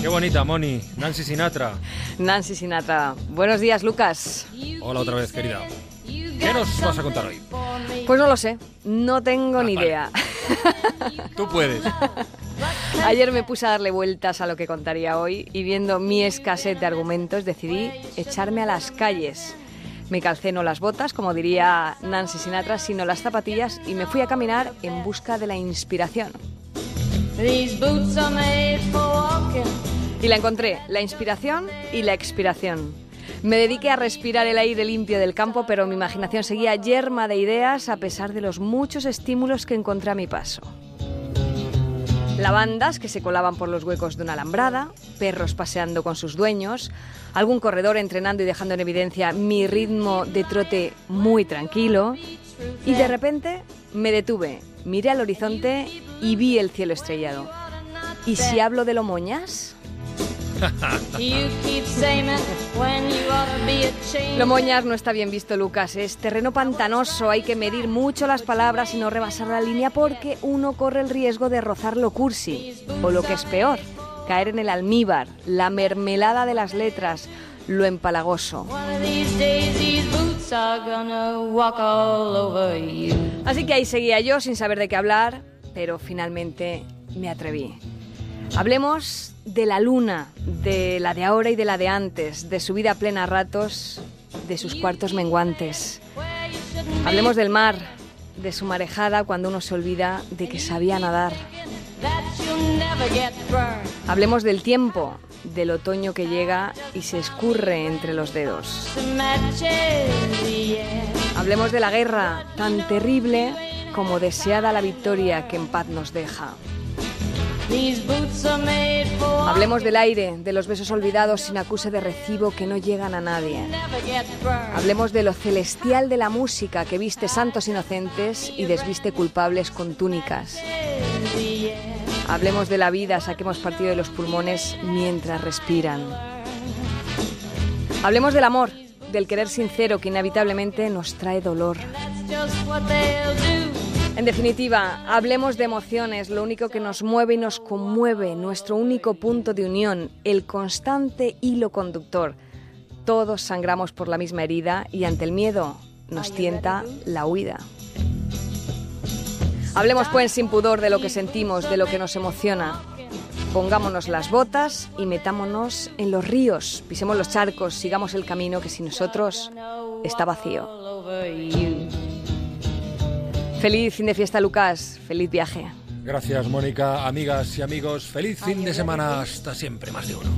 Qué bonita, Moni. Nancy Sinatra. Nancy Sinatra. Buenos días, Lucas. Hola otra vez, querida. ¿Qué nos vas a contar hoy? Pues no lo sé, no tengo ni vale. idea. Tú puedes. Ayer me puse a darle vueltas a lo que contaría hoy y viendo mi escasez de argumentos decidí echarme a las calles. Me calcé no las botas, como diría Nancy Sinatra, sino las zapatillas y me fui a caminar en busca de la inspiración. These boots are made for. Y la encontré, la inspiración y la expiración. Me dediqué a respirar el aire limpio del campo, pero mi imaginación seguía yerma de ideas a pesar de los muchos estímulos que encontré a mi paso. Lavandas que se colaban por los huecos de una alambrada, perros paseando con sus dueños, algún corredor entrenando y dejando en evidencia mi ritmo de trote muy tranquilo. Y de repente me detuve, miré al horizonte y vi el cielo estrellado. ¿Y si hablo de Lomoñas? You ashamed. Lomoñas no está bien visto, Lucas. Es terreno pantanoso, hay que medir mucho las palabras y no rebasar la línea porque uno corre el riesgo de rozar lo cursi. O lo que es peor, caer en el almíbar, la mermelada de las letras, lo empalagoso. Así que ahí seguía yo sin saber de qué hablar, pero finalmente me atreví. Hablemos de la luna, de la de ahora y de la de antes, de su vida plena a ratos, de sus cuartos menguantes. Hablemos del mar, de su marejada cuando uno se olvida de que sabía nadar. Hablemos del tiempo, del otoño que llega y se escurre entre los dedos. Hablemos de la guerra, tan terrible como deseada la victoria que en paz nos deja. Hablemos del aire, de los besos olvidados sin acuse de recibo que no llegan a nadie. Hablemos de lo celestial de la música que viste santos inocentes y desviste culpables con túnicas. Hablemos de la vida, saquemos partido de los pulmones mientras respiran. Hablemos del amor, del querer sincero que inevitablemente nos trae dolor. En definitiva, hablemos de emociones, lo único que nos mueve y nos conmueve, nuestro único punto de unión, el constante hilo conductor. Todos sangramos por la misma herida y ante el miedo nos tienta la huida. Hablemos pues sin pudor de lo que sentimos, de lo que nos emociona. Pongámonos las botas y metámonos en los ríos, pisemos los charcos, sigamos el camino que sin nosotros está vacío. Feliz fin de fiesta, Lucas. Feliz viaje. Gracias, Mónica. Amigas y amigos, feliz fin de semana. Hasta siempre, más de uno.